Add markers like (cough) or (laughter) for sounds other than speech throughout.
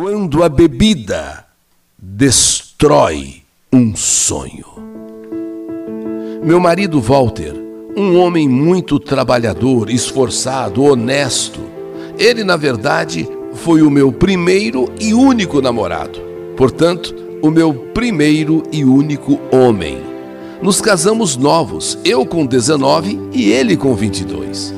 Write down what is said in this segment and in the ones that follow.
Quando a bebida destrói um sonho. Meu marido Walter, um homem muito trabalhador, esforçado, honesto. Ele, na verdade, foi o meu primeiro e único namorado. Portanto, o meu primeiro e único homem. Nos casamos novos, eu com 19 e ele com 22.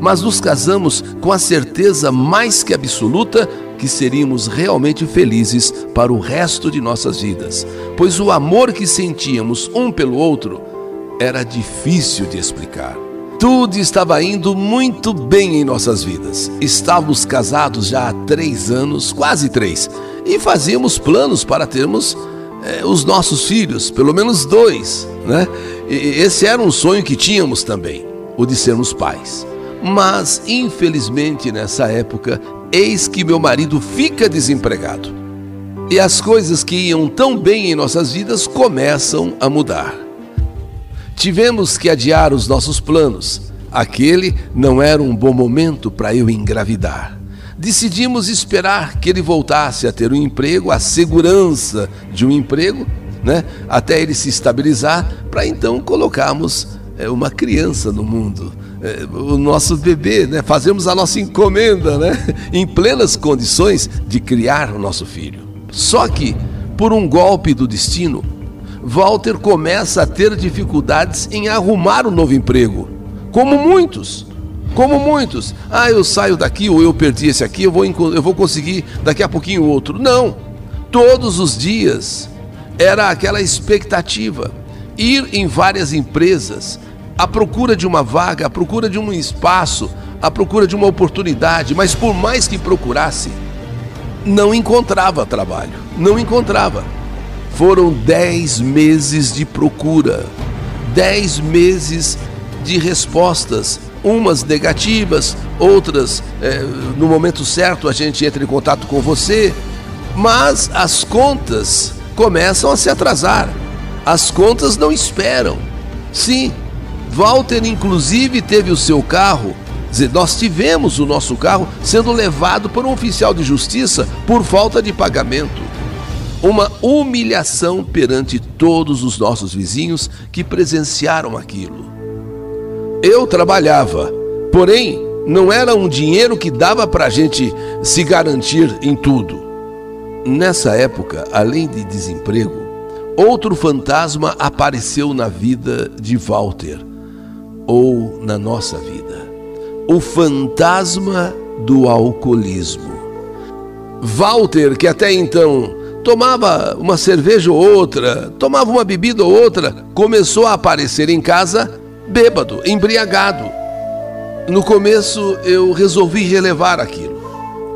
Mas nos casamos com a certeza mais que absoluta que seríamos realmente felizes para o resto de nossas vidas, pois o amor que sentíamos um pelo outro era difícil de explicar. Tudo estava indo muito bem em nossas vidas. Estávamos casados já há três anos, quase três, e fazíamos planos para termos eh, os nossos filhos, pelo menos dois, né? E esse era um sonho que tínhamos também, o de sermos pais. Mas, infelizmente, nessa época, eis que meu marido fica desempregado. E as coisas que iam tão bem em nossas vidas começam a mudar. Tivemos que adiar os nossos planos. Aquele não era um bom momento para eu engravidar. Decidimos esperar que ele voltasse a ter um emprego, a segurança de um emprego, né? até ele se estabilizar, para então colocarmos é, uma criança no mundo. O nosso bebê, né? fazemos a nossa encomenda né? em plenas condições de criar o nosso filho. Só que, por um golpe do destino, Walter começa a ter dificuldades em arrumar um novo emprego. Como muitos. Como muitos. Ah, eu saio daqui ou eu perdi esse aqui, eu vou, eu vou conseguir daqui a pouquinho outro. Não. Todos os dias era aquela expectativa. Ir em várias empresas, à procura de uma vaga, à procura de um espaço, à procura de uma oportunidade, mas por mais que procurasse, não encontrava trabalho, não encontrava. Foram dez meses de procura, dez meses de respostas, umas negativas, outras é, no momento certo a gente entra em contato com você, mas as contas começam a se atrasar, as contas não esperam. Sim, Walter, inclusive, teve o seu carro. Nós tivemos o nosso carro sendo levado por um oficial de justiça por falta de pagamento. Uma humilhação perante todos os nossos vizinhos que presenciaram aquilo. Eu trabalhava, porém, não era um dinheiro que dava para a gente se garantir em tudo. Nessa época, além de desemprego, outro fantasma apareceu na vida de Walter ou na nossa vida. O fantasma do alcoolismo. Walter, que até então tomava uma cerveja ou outra, tomava uma bebida ou outra, começou a aparecer em casa bêbado, embriagado. No começo eu resolvi relevar aquilo.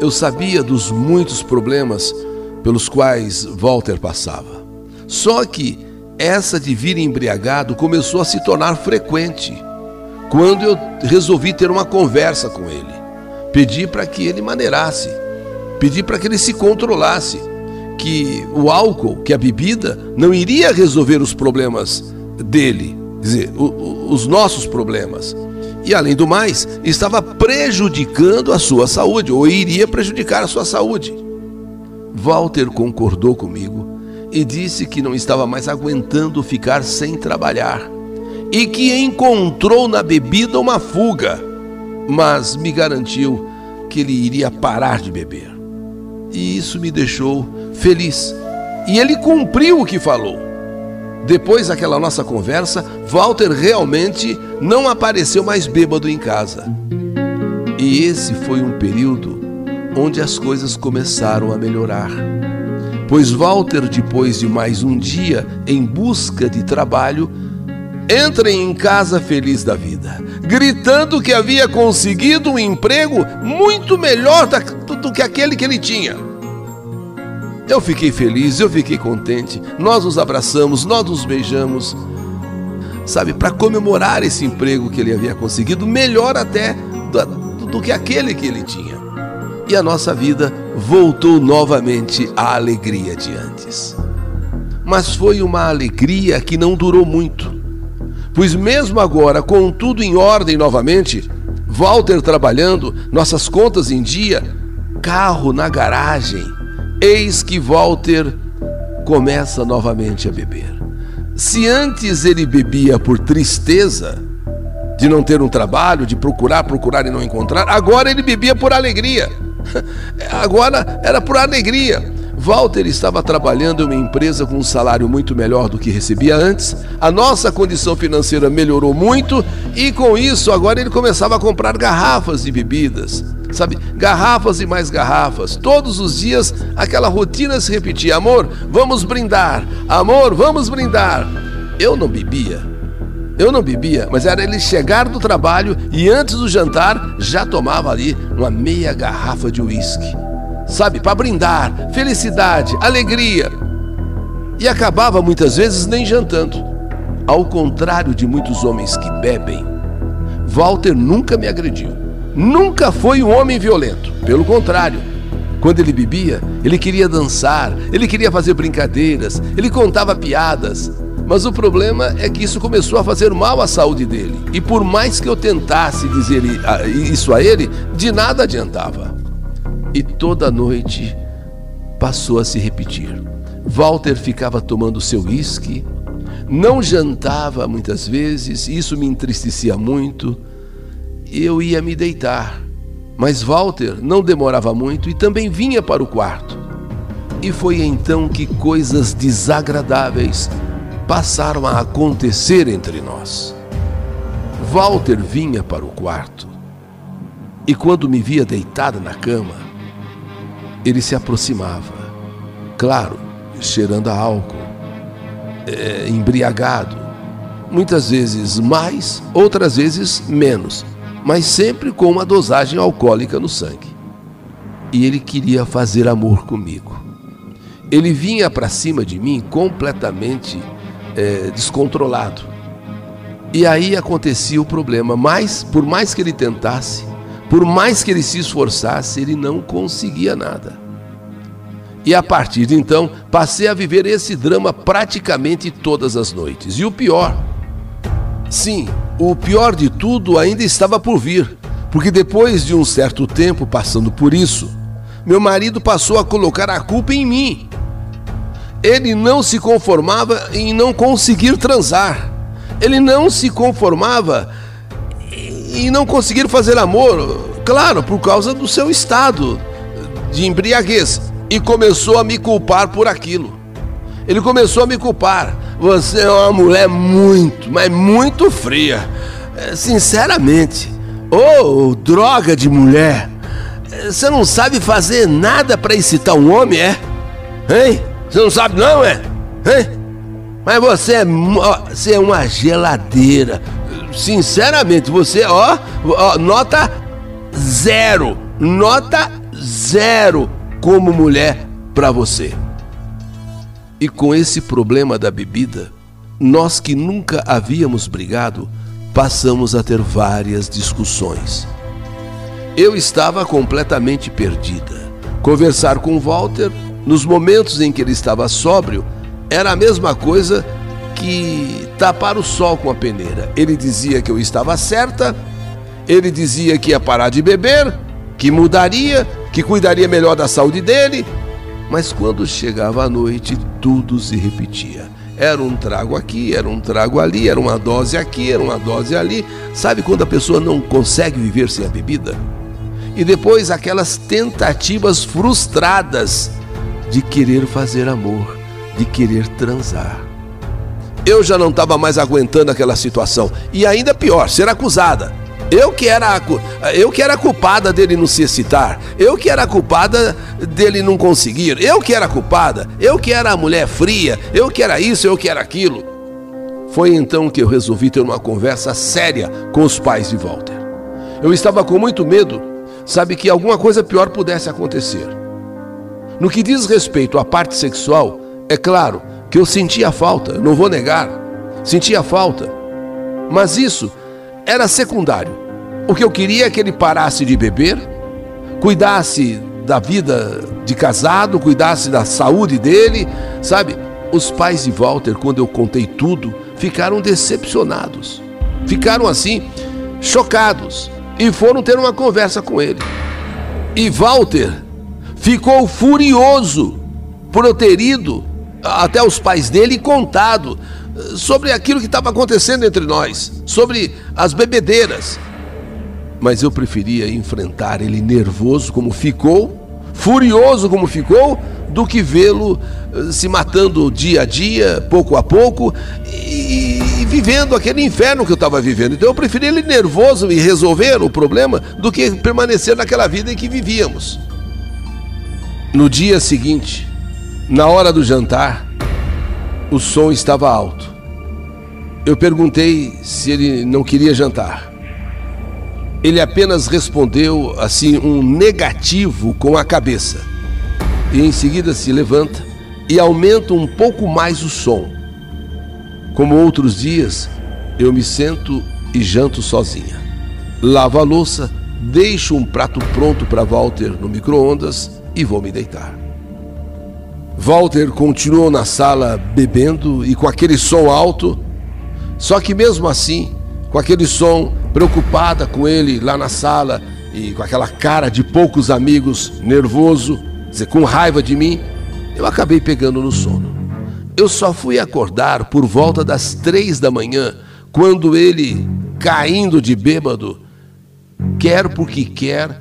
Eu sabia dos muitos problemas pelos quais Walter passava. Só que essa de vir embriagado começou a se tornar frequente quando eu resolvi ter uma conversa com ele. Pedi para que ele maneirasse, pedi para que ele se controlasse, que o álcool, que a bebida, não iria resolver os problemas dele, dizer, os nossos problemas. E além do mais, estava prejudicando a sua saúde, ou iria prejudicar a sua saúde. Walter concordou comigo e disse que não estava mais aguentando ficar sem trabalhar e que encontrou na bebida uma fuga, mas me garantiu que ele iria parar de beber. E isso me deixou feliz. E ele cumpriu o que falou. Depois daquela nossa conversa, Walter realmente não apareceu mais bêbado em casa. E esse foi um período onde as coisas começaram a melhorar. Pois Walter, depois de mais um dia em busca de trabalho, entrem em casa feliz da vida, gritando que havia conseguido um emprego muito melhor do que aquele que ele tinha. Eu fiquei feliz, eu fiquei contente, nós nos abraçamos, nós nos beijamos, sabe, para comemorar esse emprego que ele havia conseguido, melhor até do, do que aquele que ele tinha. E a nossa vida voltou novamente à alegria de antes. Mas foi uma alegria que não durou muito Pois mesmo agora, com tudo em ordem novamente, Walter trabalhando, nossas contas em dia, carro na garagem, eis que Walter começa novamente a beber. Se antes ele bebia por tristeza de não ter um trabalho, de procurar, procurar e não encontrar, agora ele bebia por alegria. (laughs) Agora era por alegria. Walter estava trabalhando em uma empresa com um salário muito melhor do que recebia antes, a nossa condição financeira melhorou muito e com isso agora ele começava a comprar garrafas de bebidas, sabe? Garrafas e mais garrafas. Todos os dias aquela rotina se repetia: amor, vamos brindar, amor, vamos brindar. Eu não bebia. Eu não bebia, mas era ele chegar do trabalho e antes do jantar já tomava ali uma meia garrafa de uísque sabe, para brindar, felicidade, alegria. E acabava muitas vezes nem jantando. Ao contrário de muitos homens que bebem, Walter nunca me agrediu. Nunca foi um homem violento. Pelo contrário, quando ele bebia, ele queria dançar, ele queria fazer brincadeiras, ele contava piadas. Mas o problema é que isso começou a fazer mal à saúde dele. E por mais que eu tentasse dizer isso a ele, de nada adiantava e toda noite passou a se repetir. Walter ficava tomando seu uísque, não jantava muitas vezes, isso me entristecia muito. Eu ia me deitar, mas Walter não demorava muito e também vinha para o quarto. E foi então que coisas desagradáveis passaram a acontecer entre nós. Walter vinha para o quarto e, quando me via deitada na cama, ele se aproximava, claro, cheirando a álcool, é, embriagado, muitas vezes mais, outras vezes menos, mas sempre com uma dosagem alcoólica no sangue. E ele queria fazer amor comigo. Ele vinha para cima de mim completamente é, descontrolado. E aí acontecia o problema, mas por mais que ele tentasse, por mais que ele se esforçasse, ele não conseguia nada. E a partir de então, passei a viver esse drama praticamente todas as noites. E o pior, sim, o pior de tudo ainda estava por vir, porque depois de um certo tempo passando por isso, meu marido passou a colocar a culpa em mim. Ele não se conformava em não conseguir transar. Ele não se conformava e não conseguir fazer amor, claro, por causa do seu estado de embriaguez. E começou a me culpar por aquilo. Ele começou a me culpar. Você é uma mulher muito, mas muito fria. É, sinceramente. Ô, oh, droga de mulher. É, você não sabe fazer nada para excitar um homem, é? Hein? Você não sabe não, é? Hein? Mas você é, você é uma geladeira sinceramente, você, ó, ó, nota zero, nota zero como mulher para você. E com esse problema da bebida, nós que nunca havíamos brigado, passamos a ter várias discussões. Eu estava completamente perdida. Conversar com Walter, nos momentos em que ele estava sóbrio, era a mesma coisa que tapar o sol com a peneira. Ele dizia que eu estava certa, ele dizia que ia parar de beber, que mudaria, que cuidaria melhor da saúde dele, mas quando chegava a noite, tudo se repetia. Era um trago aqui, era um trago ali, era uma dose aqui, era uma dose ali. Sabe quando a pessoa não consegue viver sem a bebida? E depois aquelas tentativas frustradas de querer fazer amor, de querer transar. Eu já não estava mais aguentando aquela situação. E ainda pior, ser acusada. Eu que era eu que era culpada dele não se excitar, eu que era culpada dele não conseguir, eu que era culpada, eu que era a mulher fria, eu que era isso, eu que era aquilo. Foi então que eu resolvi ter uma conversa séria com os pais de Walter. Eu estava com muito medo, sabe que alguma coisa pior pudesse acontecer. No que diz respeito à parte sexual, é claro, que eu sentia falta, não vou negar, sentia falta. Mas isso era secundário. O que eu queria é que ele parasse de beber, cuidasse da vida de casado, cuidasse da saúde dele, sabe? Os pais de Walter, quando eu contei tudo, ficaram decepcionados. Ficaram assim, chocados e foram ter uma conversa com ele. E Walter ficou furioso por eu ter ido até os pais dele e contado sobre aquilo que estava acontecendo entre nós, sobre as bebedeiras. Mas eu preferia enfrentar ele nervoso como ficou, furioso como ficou, do que vê-lo eh, se matando dia a dia, pouco a pouco, e, e vivendo aquele inferno que eu estava vivendo. Então eu preferia ele nervoso e resolver o problema do que permanecer naquela vida em que vivíamos. No dia seguinte, na hora do jantar, o som estava alto. Eu perguntei se ele não queria jantar. Ele apenas respondeu assim um negativo com a cabeça. E em seguida se levanta e aumenta um pouco mais o som. Como outros dias, eu me sento e janto sozinha. Lavo a louça, deixo um prato pronto para Walter no micro-ondas e vou me deitar. Walter continuou na sala bebendo e com aquele som alto só que mesmo assim, com aquele som, preocupada com ele lá na sala e com aquela cara de poucos amigos, nervoso, com raiva de mim, eu acabei pegando no sono. Eu só fui acordar por volta das três da manhã, quando ele, caindo de bêbado, quer porque quer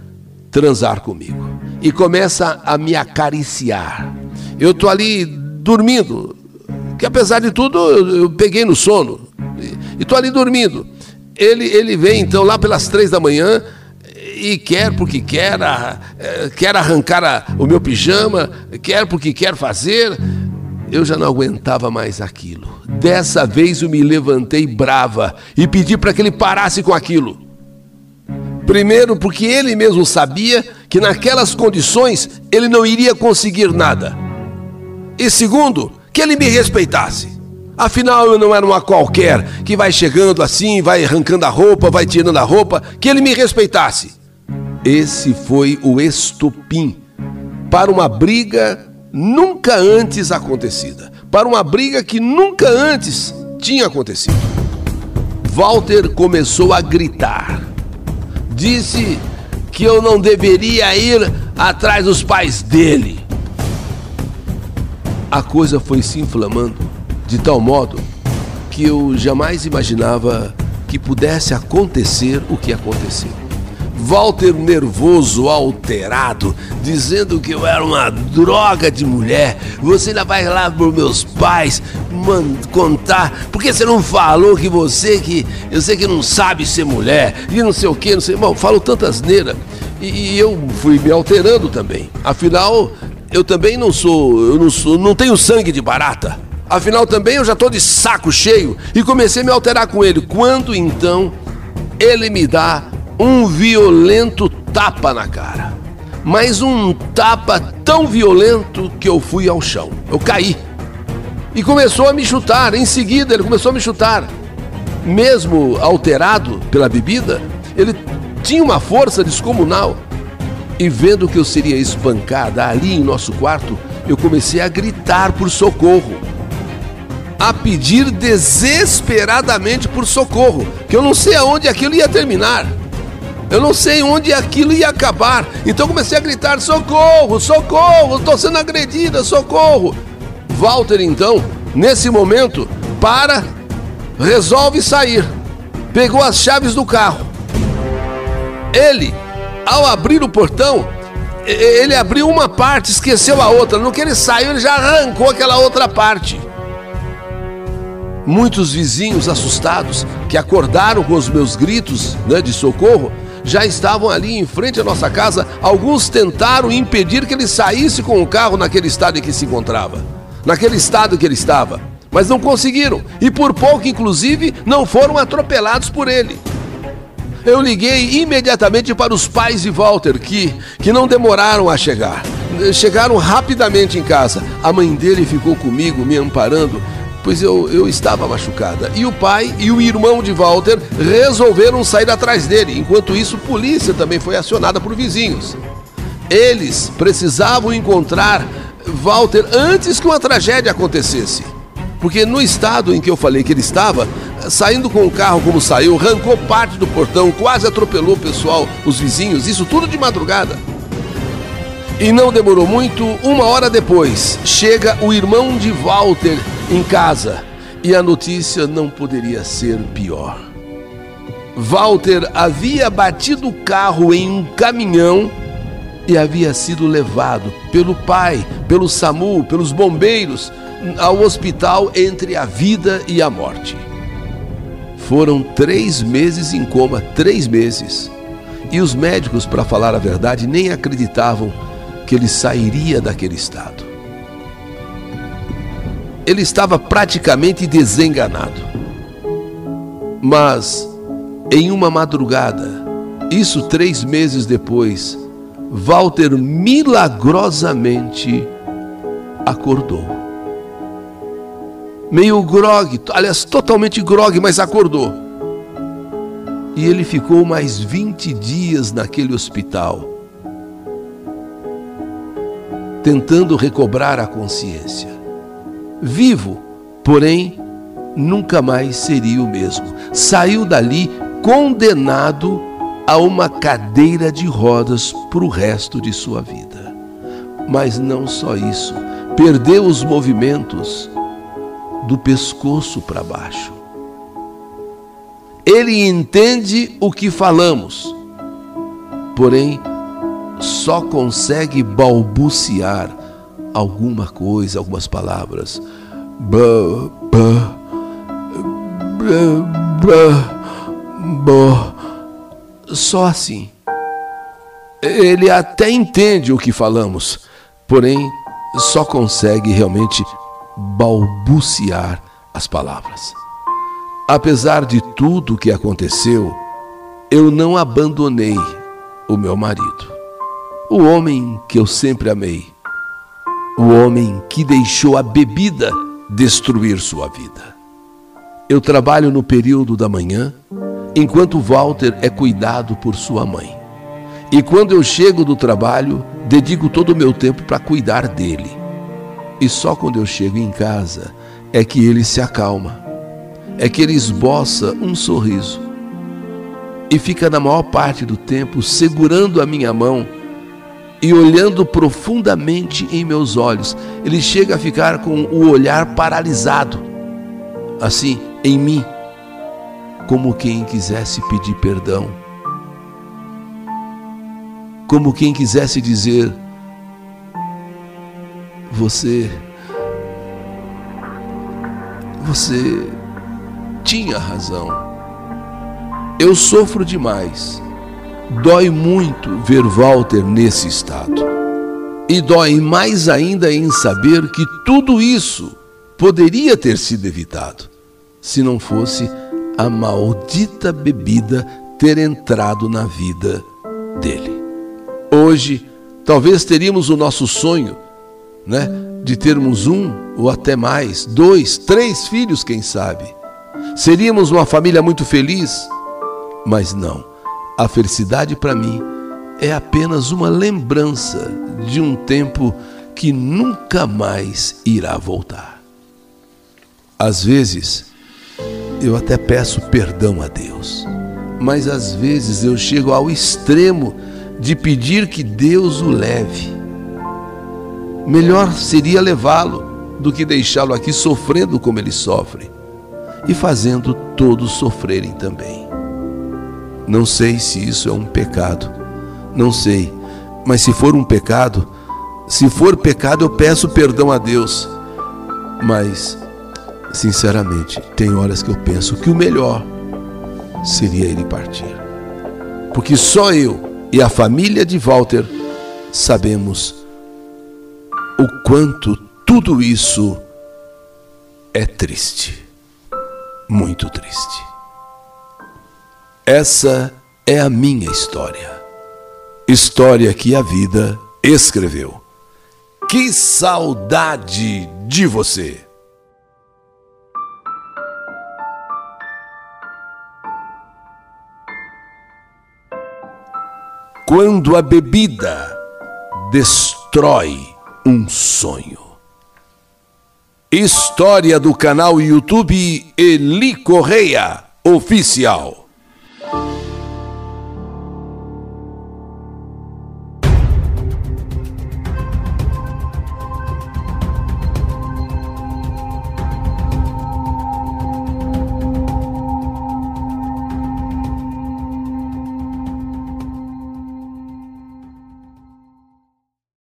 transar comigo e começa a me acariciar. Eu tô ali dormindo, que apesar de tudo eu peguei no sono, e estou ali dormindo. Ele, ele vem então lá pelas três da manhã e quer porque quer, eh, quer arrancar a, o meu pijama, quer porque quer fazer. Eu já não aguentava mais aquilo. Dessa vez eu me levantei brava e pedi para que ele parasse com aquilo. Primeiro, porque ele mesmo sabia que naquelas condições ele não iria conseguir nada. E segundo, que ele me respeitasse. Afinal, eu não era uma qualquer que vai chegando assim, vai arrancando a roupa, vai tirando a roupa, que ele me respeitasse. Esse foi o estopim para uma briga nunca antes acontecida, para uma briga que nunca antes tinha acontecido. Walter começou a gritar. Disse que eu não deveria ir atrás dos pais dele. A coisa foi se inflamando de tal modo que eu jamais imaginava que pudesse acontecer o que aconteceu. Walter nervoso, alterado, dizendo que eu era uma droga de mulher. Você ainda vai lá para meus pais contar, porque você não falou que você que eu sei que não sabe ser mulher e não sei o que, não sei, mal, falo tantas neiras. E, e eu fui me alterando também. Afinal, eu também não sou, eu não sou, não tenho sangue de barata. Afinal, também eu já estou de saco cheio e comecei a me alterar com ele. Quando então ele me dá um violento tapa na cara. Mas um tapa tão violento que eu fui ao chão. Eu caí. E começou a me chutar. Em seguida, ele começou a me chutar. Mesmo alterado pela bebida, ele tinha uma força descomunal. E vendo que eu seria espancada ali em nosso quarto, eu comecei a gritar por socorro a pedir desesperadamente por socorro, que eu não sei aonde aquilo ia terminar. Eu não sei onde aquilo ia acabar. Então comecei a gritar: socorro, socorro, estou sendo agredida, socorro. Walter, então, nesse momento, para, resolve sair. Pegou as chaves do carro. Ele, ao abrir o portão, ele abriu uma parte, esqueceu a outra. No que ele saiu, ele já arrancou aquela outra parte. Muitos vizinhos assustados, que acordaram com os meus gritos né, de socorro, já estavam ali em frente à nossa casa. Alguns tentaram impedir que ele saísse com o carro naquele estado em que se encontrava, naquele estado que ele estava, mas não conseguiram e por pouco, inclusive, não foram atropelados por ele. Eu liguei imediatamente para os pais de Walter, que, que não demoraram a chegar. Chegaram rapidamente em casa. A mãe dele ficou comigo, me amparando pois eu, eu estava machucada. E o pai e o irmão de Walter resolveram sair atrás dele. Enquanto isso, polícia também foi acionada por vizinhos. Eles precisavam encontrar Walter antes que uma tragédia acontecesse. Porque no estado em que eu falei que ele estava, saindo com o carro como saiu, arrancou parte do portão, quase atropelou o pessoal, os vizinhos, isso tudo de madrugada. E não demorou muito, uma hora depois, chega o irmão de Walter em casa e a notícia não poderia ser pior. Walter havia batido o carro em um caminhão e havia sido levado pelo pai, pelo SAMU, pelos bombeiros ao hospital entre a vida e a morte. Foram três meses em coma, três meses. E os médicos, para falar a verdade, nem acreditavam que ele sairia daquele estado. Ele estava praticamente desenganado. Mas, em uma madrugada, isso três meses depois, Walter milagrosamente acordou. Meio grogue, aliás, totalmente grogue, mas acordou. E ele ficou mais 20 dias naquele hospital tentando recobrar a consciência. Vivo, porém, nunca mais seria o mesmo. Saiu dali condenado a uma cadeira de rodas para o resto de sua vida. Mas não só isso, perdeu os movimentos do pescoço para baixo. Ele entende o que falamos, porém só consegue balbuciar alguma coisa, algumas palavras. Ba, ba, ba, ba, Só assim. Ele até entende o que falamos, porém só consegue realmente balbuciar as palavras. Apesar de tudo o que aconteceu, eu não abandonei o meu marido o homem que eu sempre amei, o homem que deixou a bebida destruir sua vida. Eu trabalho no período da manhã, enquanto Walter é cuidado por sua mãe. E quando eu chego do trabalho, dedico todo o meu tempo para cuidar dele. E só quando eu chego em casa é que ele se acalma, é que ele esboça um sorriso e fica na maior parte do tempo segurando a minha mão e olhando profundamente em meus olhos. Ele chega a ficar com o olhar paralisado, assim, em mim, como quem quisesse pedir perdão, como quem quisesse dizer: Você. Você tinha razão. Eu sofro demais Dói muito ver Walter nesse estado. E dói mais ainda em saber que tudo isso poderia ter sido evitado se não fosse a maldita bebida ter entrado na vida dele. Hoje, talvez teríamos o nosso sonho, né, de termos um ou até mais, dois, três filhos, quem sabe. Seríamos uma família muito feliz, mas não. A felicidade para mim é apenas uma lembrança de um tempo que nunca mais irá voltar. Às vezes, eu até peço perdão a Deus, mas às vezes eu chego ao extremo de pedir que Deus o leve. Melhor seria levá-lo do que deixá-lo aqui sofrendo como ele sofre e fazendo todos sofrerem também. Não sei se isso é um pecado. Não sei. Mas se for um pecado, se for pecado, eu peço perdão a Deus. Mas, sinceramente, tem horas que eu penso que o melhor seria ele partir. Porque só eu e a família de Walter sabemos o quanto tudo isso é triste. Muito triste. Essa é a minha história. História que a vida escreveu. Que saudade de você! Quando a bebida destrói um sonho. História do canal YouTube Eli Correia Oficial.